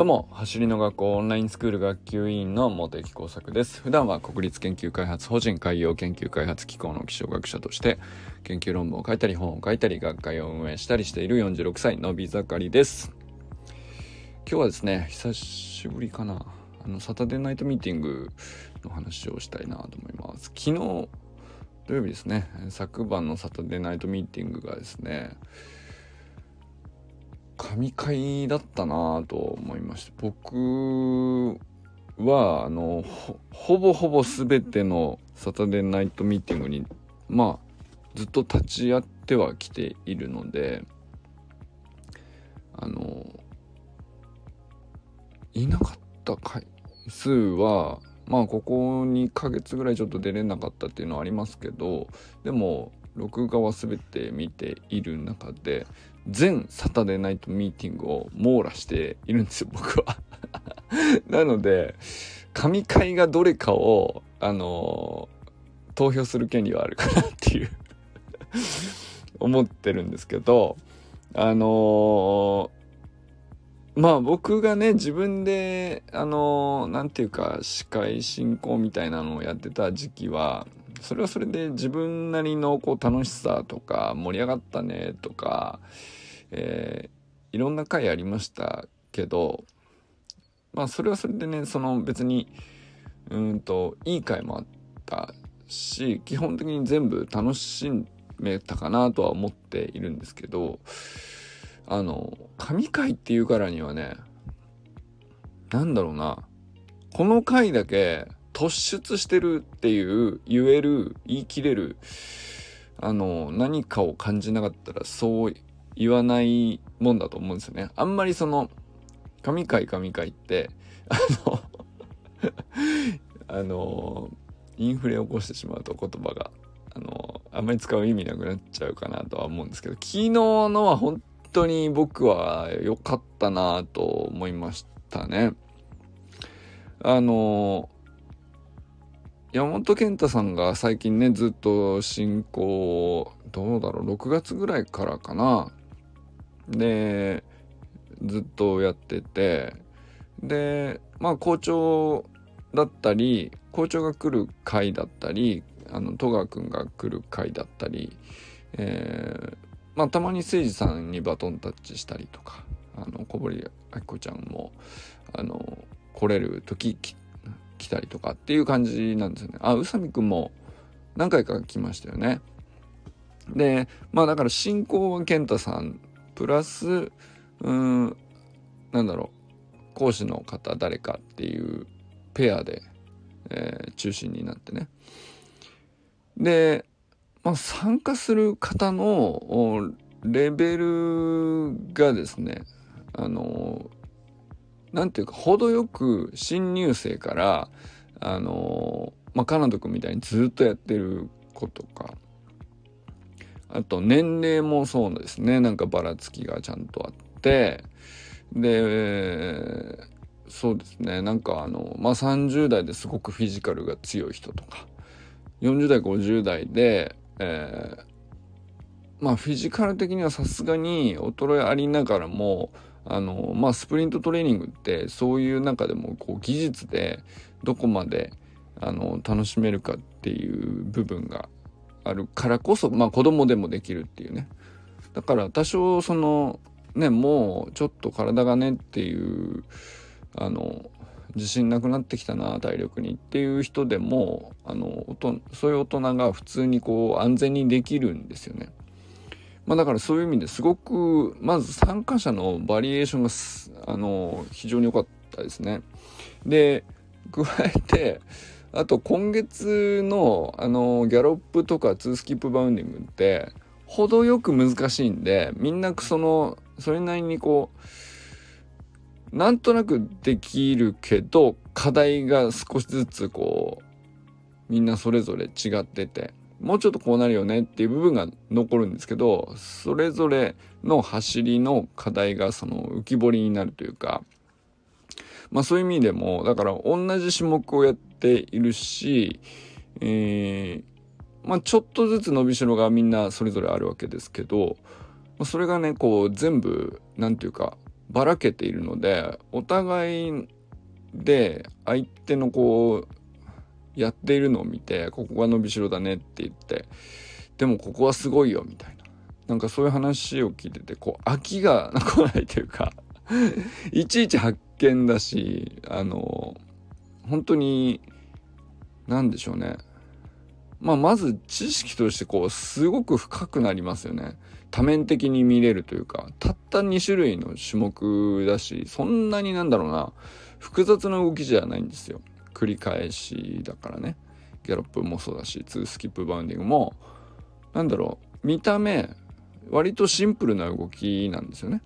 どうも、走りの学校オンラインスクール学級委員の茂木耕作です。普段は国立研究開発法人海洋研究開発機構の気象学者として、研究論文を書いたり本を書いたり、学会を運営したりしている46歳のび盛りです。今日はですね、久しぶりかな。あの、サタデーナイトミーティングの話をしたいなと思います。昨日、土曜日ですね、昨晩のサタデーナイトミーティングがですね、神回だったなと思いました。僕はあのほぼほぼ全てのサタデーナイトミーティングにまあずっと立ち会ってはきているのであのいなかった回数はまあここ2ヶ月ぐらいちょっと出れなかったっていうのはありますけどでも録画は全て見ている中で全サタデーナイトミーティングを網羅しているんですよ 僕は。なので神回がどれかをあのー、投票する権利はあるかなっていう。思ってるんですけどあのー、まあ僕がね自分であの何、て言うか司会進行みたいなのをやってた時期はそれはそれで自分なりのこう楽しさとか盛り上がったねとか、えー、いろんな回ありましたけどまあそれはそれでねその別にうんといい回もあったし基本的に全部楽しめたかなとは思っているんですけどあの神回っていうからにはね何だろうなこの回だけ突出してるっていう言える言い切れるあの何かを感じなかったらそう言わないもんだと思うんですよね。あんまりその神回神回ってあの あのインフレを起こしてしまうと言葉があのあんまり使う意味なくなっちゃうかなとは思うんですけど昨日のは本当に僕は良かったなと思いましたね。あの山本健太さんが最近ねずっと進行どうだろう6月ぐらいからかな。でずっとやってて。でまあ校長だったり校長が来る回だったりあの戸川君が来る回だったり、えー、まあたまに誠司さんにバトンタッチしたりとかあの小堀明子ちゃんもあの来れる時来来たりとかっていう感じなんですよね。あ、宇佐美くんも何回か来ましたよね。で、まあだから進行は健太さんプラス、うん、なんだろう、講師の方誰かっていうペアで、えー、中心になってね。で、まあ参加する方のレベルがですね、あの何ていうか程よく新入生からあのまあカナド君みたいにずっとやってる子とかあと年齢もそうですね。なんかばらつきがちゃんとあってでそうですね。なんかあのまあ30代ですごくフィジカルが強い人とか40代50代で、えー、まあフィジカル的にはさすがに衰えありながらもあのまあスプリントトレーニングってそういう中でもこう技術でどこまであの楽しめるかっていう部分があるからこそまあ子供でもできるっていうねだから多少そのねもうちょっと体がねっていうあの自信なくなってきたな体力にっていう人でもあのそういう大人が普通にこう安全にできるんですよね。まあ、だからそういう意味ですごくまず参加者のバリエーションがあの非常に良かったですね。で加えてあと今月のあのギャロップとかツースキップバウンディングって程よく難しいんでみんなそのそれなりにこうなんとなくできるけど課題が少しずつこうみんなそれぞれ違っててもうちょっとこうなるよねっていう部分が残るんですけどそれぞれの走りの課題がその浮き彫りになるというかまあそういう意味でもだから同じ種目をやっているし、えー、まあちょっとずつ伸びしろがみんなそれぞれあるわけですけどそれがねこう全部何て言うかばらけているのでお互いで相手のこうやっているのを見てここが伸びしろだねって言ってでもここはすごいよみたいな。なんかそういう話を聞いててこう飽きが来ないというか いちいち発見だしあの本当に何でしょうね。まあまず知識としてこうすごく深くなりますよね。多面的に見れるというかたった2種類の種目だしそんなになんだろうな。複雑な動きじゃないんですよ。繰り返しだからね。ギャロップもそうだし2スキップバウンディングも。なんだろう見た目割とシンプルな動きなんですよね。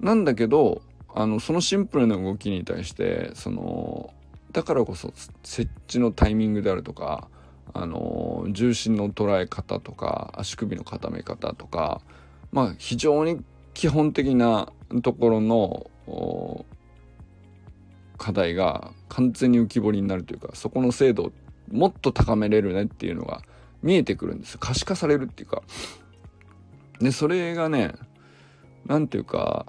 なんだけどあのそのシンプルな動きに対してそのだからこそ設置のタイミングであるとかあの重心の捉え方とか足首の固め方とかまあ非常に基本的なところの課題が完全に浮き彫りになるというかそこの精度をもっと高めれるねっていうのが見えてくるんです。可視化されるっていうか。でそれがね何ていうか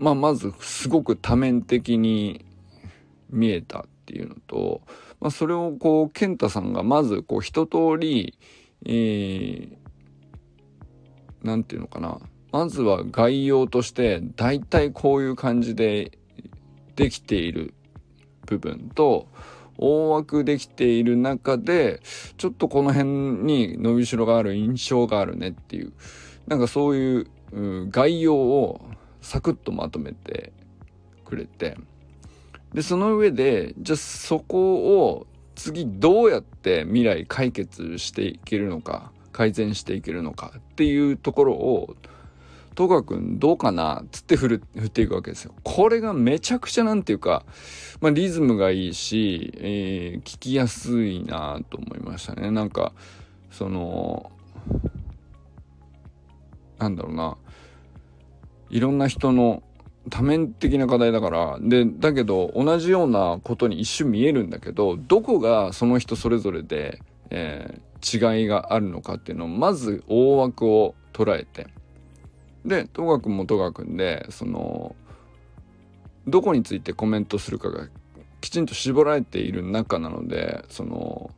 まあまずすごく多面的に見えたっていうのと、まあ、それをこう健太さんがまずこう一通り何、えー、て言うのかな。まずは概要として大体こういう感じでできている部分と大枠できている中でちょっとこの辺に伸びしろがある印象があるねっていうなんかそういう、概要をサクッとまとめてくれてでその上でじゃあそこを次どうやって未来解決していけるのか改善していけるのかっていうところを戸川君どうかなつって振る振っていくわけですよ。これがめちゃくちゃなんていうか、まあ、リズムがいいし、えー、聞きやすいなと思いましたね。なんかそのなんだろうないろんな人の多面的な課題だからでだけど同じようなことに一瞬見えるんだけどどこがその人それぞれで、えー、違いがあるのかっていうのをまず大枠を捉えてで戸川君も戸川君でそのどこについてコメントするかがきちんと絞られている中なのでその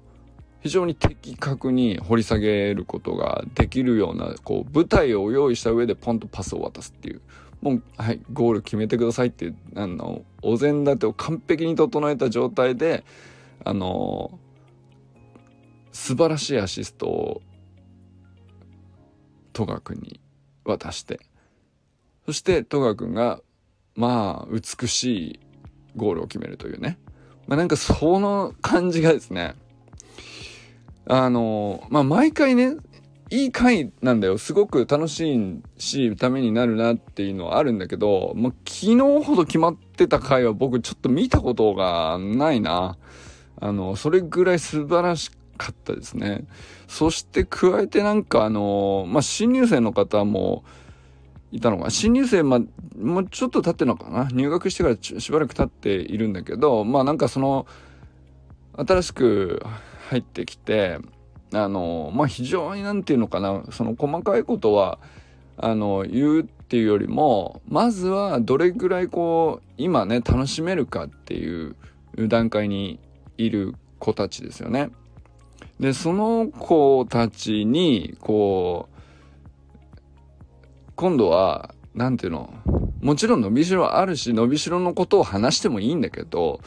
非常に的確に掘り下げることができるようなこう舞台を用意した上でポンとパスを渡すっていうもうはいゴール決めてくださいっていうあのお膳立てを完璧に整えた状態であの素晴らしいアシストを戸川君に渡して。そして戸川君がまあ美しいゴールを決めるというね。まあなんかその感じがですね。あのまあ毎回ねいい回なんだよ。すごく楽しいしためになるなっていうのはあるんだけど、まあ、昨日ほど決まってた回は僕ちょっと見たことがないな。あのそれぐらい素晴らしかったですね。そして加えてなんかあのまあ新入生の方もいたのか新入生まもうちょっと経ってるのかな。入学してからしばらく経っているんだけどまあなんかその新しく入ってきてあのまあ非常に何て言うのかな。その細かいことはあの言うっていうよりもまずはどれぐらいこう今ね楽しめるかっていう段階にいる子たちですよね。でその子たちにこう今度は何て言うのもちろん伸びしろあるし伸びしろのことを話してもいいんだけど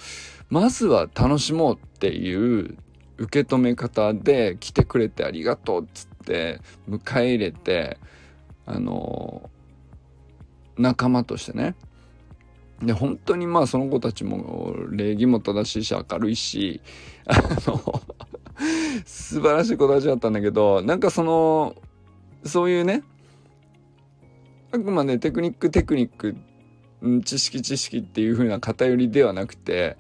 まずは楽しもうっていう受け止め方で来てくれてありがとうっつって迎え入れてあの仲間としてね。で本当にまあその子たちも礼儀も正しいし明るいしあの素晴らしい子たちだったんだけどなんかそのそういうねあくまでテクニックテクニック知識知識っていう風な偏りではなくて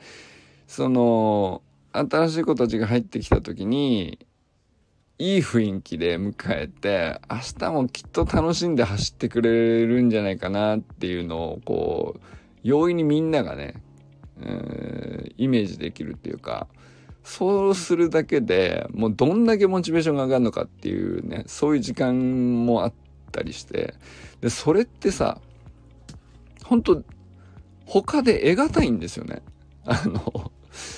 その新しい子たちが入ってきた時にいい雰囲気で迎えて明日もきっと楽しんで走ってくれるんじゃないかなっていうのをこう容易にみんながね、えー、イメージできるっていうかそうするだけでもうどんだけモチベーションが上がるのかっていうねそういう時間もあったりしてでそれってさ本当他で得難いんですよね。あの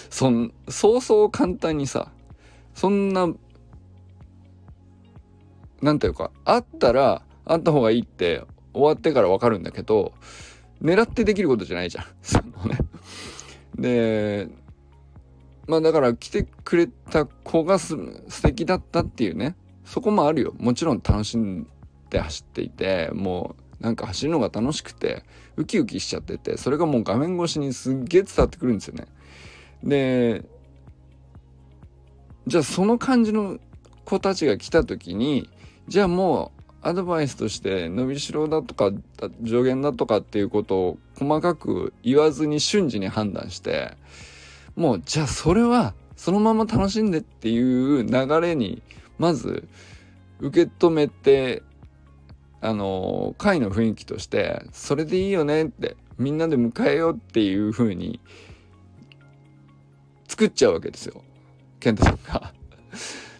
そんそうそう簡単にさそんななんていうかあったらあった方がいいって終わってから分かるんだけど狙ってできることじゃないじゃん。そのねでまあだから来てくれた子がす素敵だったっていうねそこもあるよもちろん楽しんで走っていてもうなんか走るのが楽しくてウキウキしちゃっててそれがもう画面越しにすっげえ伝わってくるんですよね。でじゃあその感じの子たちが来た時にじゃあもうアドバイスとして伸びしろだとか上限だとかっていうことを細かく言わずに瞬時に判断してもうじゃあそれはそのまま楽しんでっていう流れにまず受け止めてあの会の雰囲気としてそれでいいよねってみんなで迎えようっていう風に作っちゃうわけですよ健太さんが。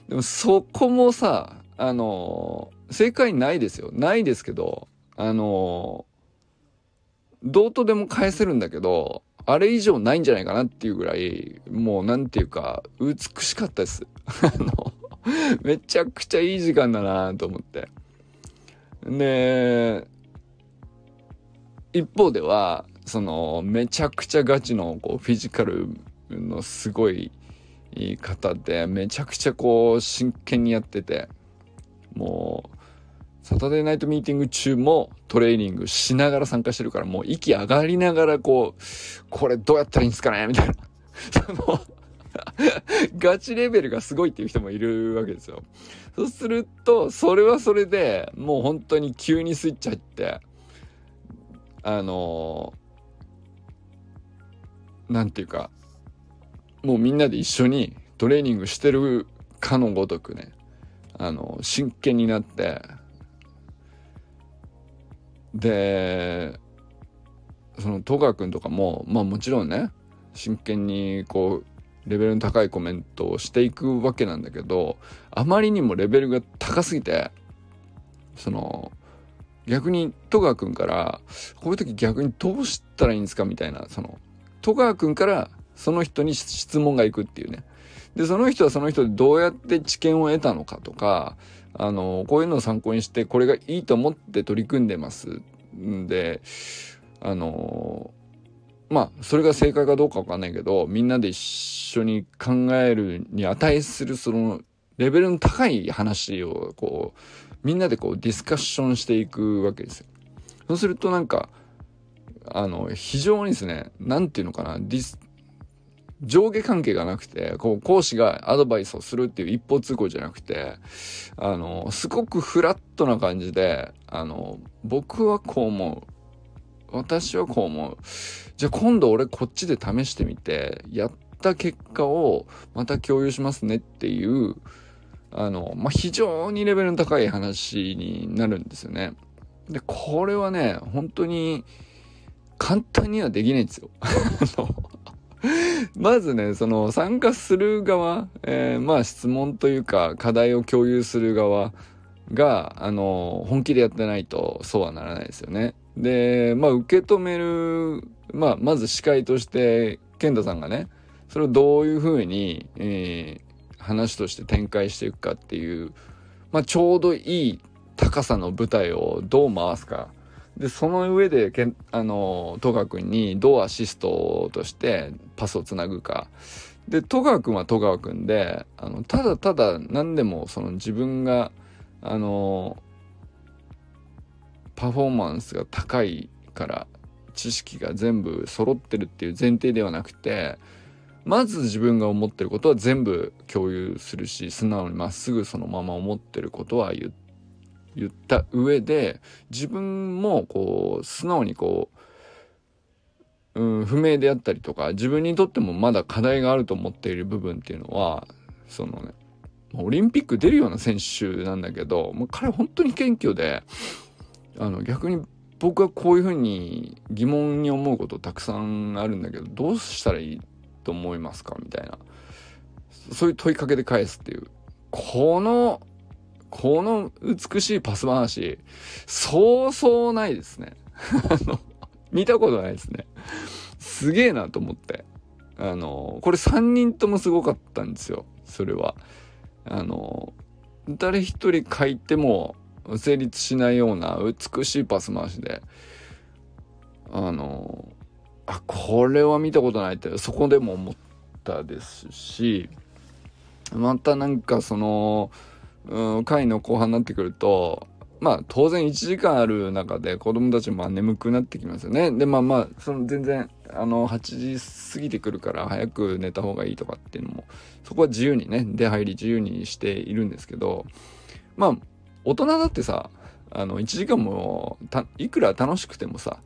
でもそこもさあの正解ないですよないですけどあのどうとでも返せるんだけどあれ以上ないんじゃないかなっていうぐらい、もうなんていうか、美しかったです。あの、めちゃくちゃいい時間だなと思って。で、一方では、その、めちゃくちゃガチのこうフィジカルのすごい方で、めちゃくちゃこう真剣にやってて、もう、サタデーナイトミーティング中もトレーニングしながら参加してるからもう息上がりながらこう、これどうやったらいいんですかねみたいな。そのガチレベルがすごいっていう人もいるわけですよ。そうすると、それはそれでもう本当に急にスイッチ入って、あのー、なんていうか、もうみんなで一緒にトレーニングしてるかのごとくね、あの、真剣になって、でその戸川君とかもまあもちろんね真剣にこうレベルの高いコメントをしていくわけなんだけどあまりにもレベルが高すぎてその逆に戸川君からこういう時逆にどうしたらいいんですかみたいなその戸川君からその人に質問がいくっていうね。でその人はその人でどうやって知見を得たのかとかあの、こういうのを参考にして、これがいいと思って取り組んでますんで、あの、まあ、それが正解かどうかわかんないけど、みんなで一緒に考えるに値する、その、レベルの高い話を、こう、みんなでこう、ディスカッションしていくわけですよ。そうするとなんか、あの、非常にですね、なんていうのかな、ディス、上下関係がなくて、こう、講師がアドバイスをするっていう一方通行じゃなくて、あの、すごくフラットな感じで、あの、僕はこう思う。私はこう思う。じゃあ今度俺こっちで試してみて、やった結果をまた共有しますねっていう、あの、まあ、非常にレベルの高い話になるんですよね。で、これはね、本当に簡単にはできないんですよ。まずね、その参加する側、えー、まあ質問というか課題を共有する側が、あの、本気でやってないとそうはならないですよね。で、まあ受け止める、まあまず司会として、健太さんがね、それをどういうふうに、えー、話として展開していくかっていう、まあちょうどいい高さの舞台をどう回すか。でその上でけんあの戸川君にどうアシストとしてパスをつなぐか。で戸川君は戸川君であのただただ何でもその自分があのパフォーマンスが高いから知識が全部揃ってるっていう前提ではなくてまず自分が思ってることは全部共有するし素直にまっすぐそのまま思ってることは言って言った上で自分もこう素直にこう、うん、不明であったりとか自分にとってもまだ課題があると思っている部分っていうのはそのねオリンピック出るような選手なんだけどもう彼本当に謙虚であの逆に僕はこういうふうに疑問に思うことたくさんあるんだけどどうしたらいいと思いますか？みたいな。そういう問いかけで返すっていう。このこの美しいパス回し、そうそうないですね。あの、見たことないですね。すげえなと思って。あの、これ3人ともすごかったんですよ。それは。あの、誰一人書いても成立しないような美しいパス回しで、あの、あ、これは見たことないってそこでも思ったですし、またなんかその、うん、回の後半になってくると、まあ当然1時間ある中で子供たちも眠くなってきますよね。でまあまあその全然あの8時過ぎてくるから早く寝た方がいいとかっていうのもそこは自由にね出入り自由にしているんですけどまあ大人だってさあの1時間もいくら楽しくてもさ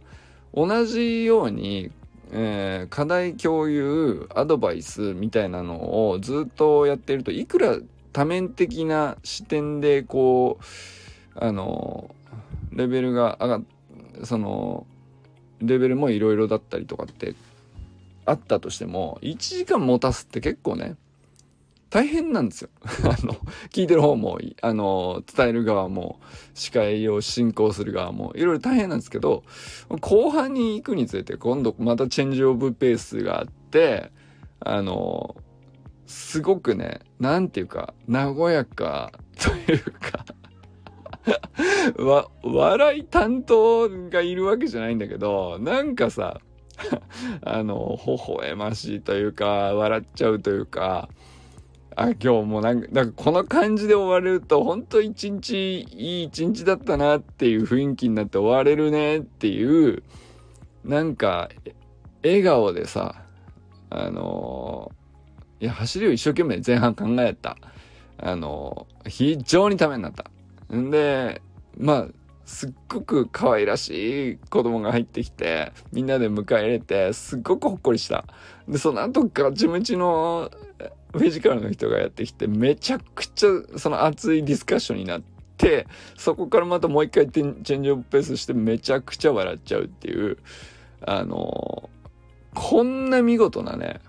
同じように、えー、課題共有アドバイスみたいなのをずっとやっているといくら多面的な視点でこうあのレベルが上がっそのレベルもいろいろだったりとかってあったとしても1時間持たすって結構ね大変なんですよ。あの聞いてる方もあの伝える側も司会を進行する側もいろいろ大変なんですけど後半に行くにつれて今度またチェンジオブペースがあってあのすごくね何て言うか和やかというか わ、笑い担当がいるわけじゃないんだけど、なんかさ、あの、微笑ましいというか、笑っちゃうというか、あ、今日もなんか、なんかこの感じで終われると、本当一日、いい一日だったなっていう雰囲気になって終われるねっていう、なんか、笑顔でさ、あのいや、走りを一生懸命前半考えた。あの非常にためになった。んで、まあ、すっごく可愛らしい子供が入ってきて、みんなで迎え入れて、すっごくほっこりした。で、その後ガチムチのフィジカルの人がやってきて、めちゃくちゃその熱いディスカッションになって、そこからまたもう一回チェンジオブペースしてめちゃくちゃ笑っちゃうっていう、あのこんな見事なね、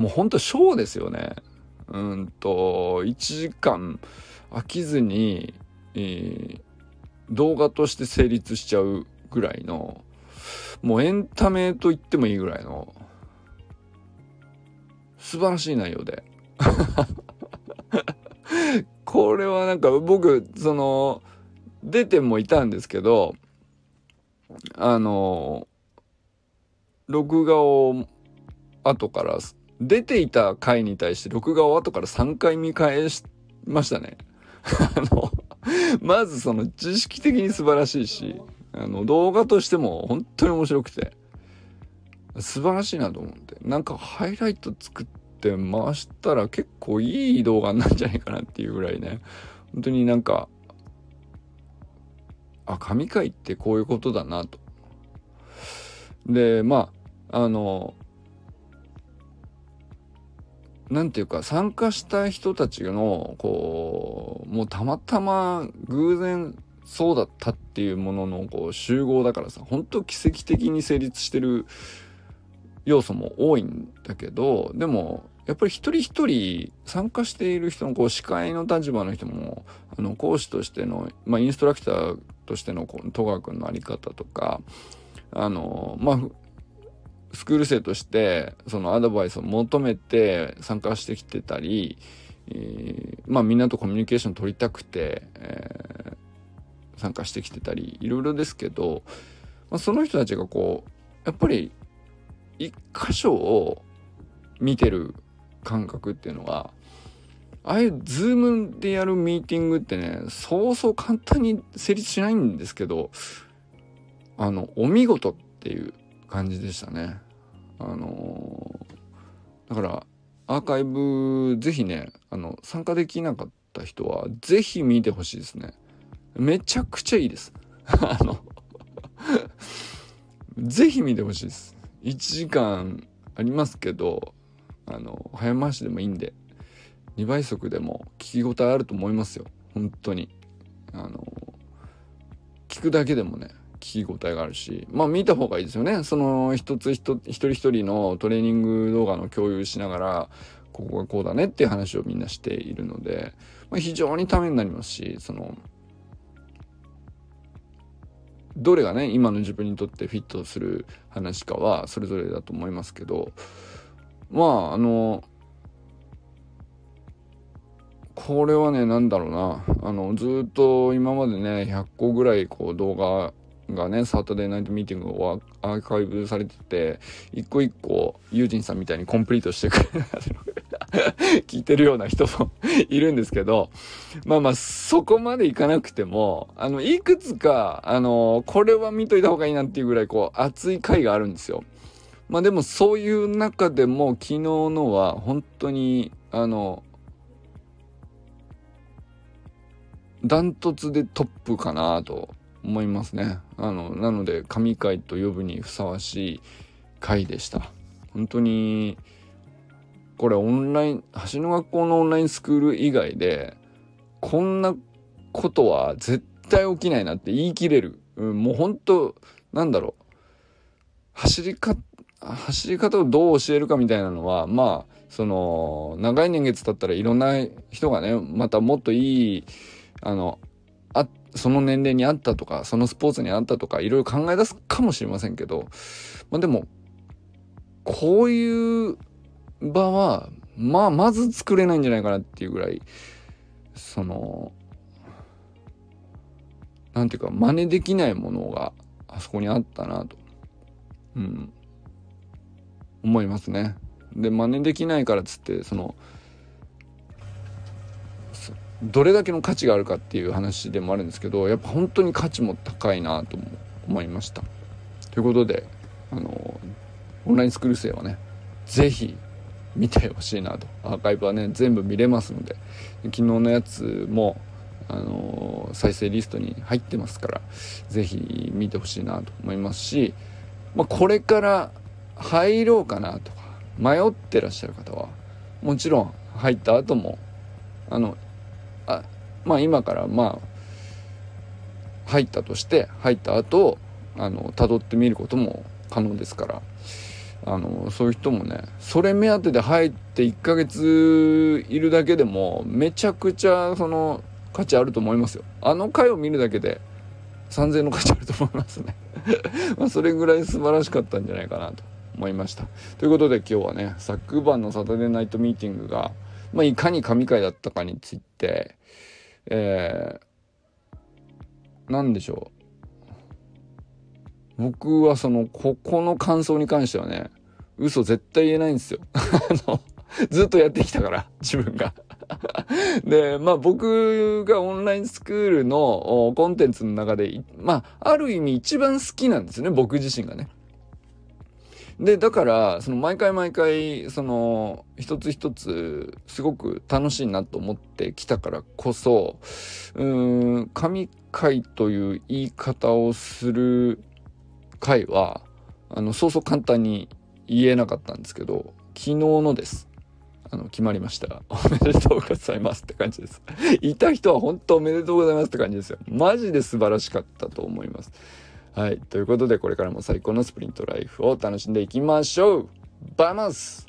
もうほんとショーですよね。うんと、1時間、飽きずに、えー、動画として成立しちゃうぐらいのもうエンタメと言ってもいいぐらいの素晴らしい内容で これはなんか僕その出てもいたんですけどあの録画を後から出ていた回に対して録画を後から3回見返しましたね。あの、まずその知識的に素晴らしいし、あの動画としても本当に面白くて、素晴らしいなと思って。なんかハイライト作って回したら結構いい動画なんじゃないかなっていうぐらいね、本当になんか、あ、神回ってこういうことだなと。で、まあ、あの、なんていうか参加した人たちのこうもうたまたま偶然そうだったっていうもののこう集合だからさ本当奇跡的に成立してる要素も多いんだけどでもやっぱり一人一人参加している人のこう司会の立場の人もあの講師としての、まあ、インストラクターとしての戸川君の在り方とかあのまあスクール生としてそのアドバイスを求めて参加してきてたり、えー、まあみんなとコミュニケーション取りたくて、えー、参加してきてたりいろいろですけど、まあ、その人たちがこうやっぱり一箇所を見てる感覚っていうのはああいうズームでやるミーティングってねそうそう簡単に成立しないんですけどあのお見事っていう感じでしたね。あのー、だからアーカイブぜひねあの参加できなかった人はぜひ見てほしいですね。めちゃくちゃいいです。あのぜひ見てほしいです。1時間ありますけどあの早回しでもいいんで2倍速でも聞き応えあると思いますよ本当にあの聞くだけでもね聞き応えがあるし、まあ見た方がいいですよね。その一つ一人一人のトレーニング動画の共有しながら、ここがこうだねっていう話をみんなしているので、まあ、非常にためになりますしそのどれがね今の自分にとってフィットする話かはそれぞれだと思いますけどまああのこれはね何だろうなあのずっと今までね100個ぐらいこう動画がねサタデーナイトミーティングをアーカイブされてて一個一個ユージンさんみたいにコンプリートしてくれ聞いてるような人もいるんですけどまあまあそこまでいかなくてもあのいくつかあのこれは見といた方がいいなっていうぐらいこう熱い回があるんですよ。まあでもそういう中でも昨日のは本当にあのダントツでトップかなと思いますね。あの、なので、神回と呼ぶにふさわしい回でした。本当に、これオンライン、橋の学校のオンラインスクール以外で、こんなことは絶対起きないなって言い切れる。うん、もう本当なんだろう。走りか、走り方をどう教えるかみたいなのは、まあ、その、長い年月経ったらいろんな人がね、またもっといい、あの、あっ、その年齢にあったとか、そのスポーツにあったとか、いろいろ考え出すかもしれませんけど、まあでも、こういう場は、まあ、まず作れないんじゃないかなっていうぐらい、その、なんていうか、真似できないものがあそこにあったなと、うん、思いますね。で、真似できないからっつって、その、どれだけの価値があるかっていう話でもあるんですけどやっぱ本当に価値も高いなと思いました。ということであのオンラインスクール生はね是非見てほしいなと。アーカイブはね全部見れますので昨日のやつもあの再生リストに入ってますから是非見てほしいなと思いますし、まあ、これから入ろうかなとか迷ってらっしゃる方はもちろん入った後もあのあまあ今からまあ入ったとして入った後あの辿ってみることも可能ですからあのそういう人もねそれ目当てで入って1ヶ月いるだけでもめちゃくちゃその価値あると思いますよ。あの回を見るだけで3000の価値あると思いますね。まそれぐらい素晴らしかったんじゃないかなと思いました。ということで今日はね昨晩のサタデーナイトミーティングがまあ、いかに神回だったかについて、えー、なんでしょう。僕はその、ここの感想に関してはね、嘘絶対言えないんですよ。あの、ずっとやってきたから、自分が。で、まあ僕がオンラインスクールのコンテンツの中で、まあ、ある意味一番好きなんですね、僕自身がね。で、だから、その毎回毎回、その、一つ一つ、すごく楽しいなと思ってきたからこそ、うーん、神回という言い方をする回は、あの、そうそう簡単に言えなかったんですけど、昨日のです。あの、決まりました。おめでとうございますって感じです。いた人は本当おめでとうございますって感じですよ。マジで素晴らしかったと思います。はい。ということで、これからも最高のスプリントライフを楽しんでいきましょうバイマス